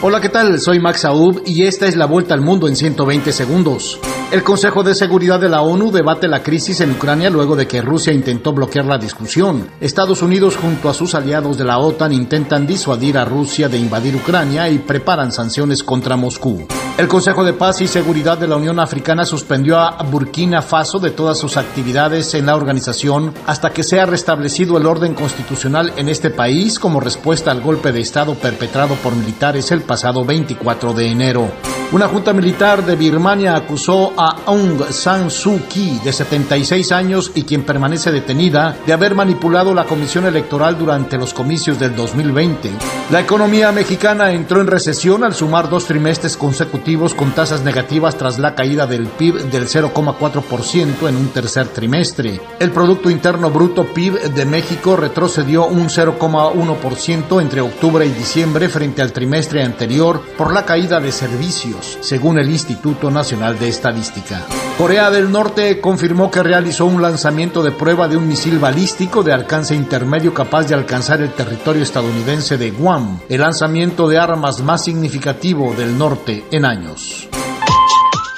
Hola, ¿qué tal? Soy Max Aub y esta es la vuelta al mundo en 120 segundos. El Consejo de Seguridad de la ONU debate la crisis en Ucrania luego de que Rusia intentó bloquear la discusión. Estados Unidos junto a sus aliados de la OTAN intentan disuadir a Rusia de invadir Ucrania y preparan sanciones contra Moscú. El Consejo de Paz y Seguridad de la Unión Africana suspendió a Burkina Faso de todas sus actividades en la organización hasta que sea restablecido el orden constitucional en este país como respuesta al golpe de Estado perpetrado por militares el pasado 24 de enero. Una junta militar de Birmania acusó a Aung San Suu Kyi, de 76 años y quien permanece detenida, de haber manipulado la comisión electoral durante los comicios del 2020. La economía mexicana entró en recesión al sumar dos trimestres consecutivos con tasas negativas tras la caída del PIB del 0,4% en un tercer trimestre. El Producto Interno Bruto PIB de México retrocedió un 0,1% entre octubre y diciembre frente al trimestre anterior por la caída de servicios según el Instituto Nacional de Estadística. Corea del Norte confirmó que realizó un lanzamiento de prueba de un misil balístico de alcance intermedio capaz de alcanzar el territorio estadounidense de Guam, el lanzamiento de armas más significativo del norte en años.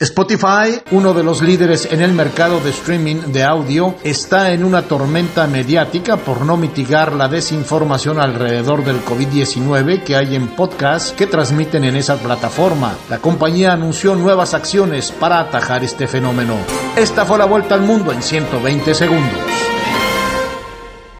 Spotify, uno de los líderes en el mercado de streaming de audio, está en una tormenta mediática por no mitigar la desinformación alrededor del COVID-19 que hay en podcast que transmiten en esa plataforma. La compañía anunció nuevas acciones para atajar este fenómeno. Esta fue la vuelta al mundo en 120 segundos.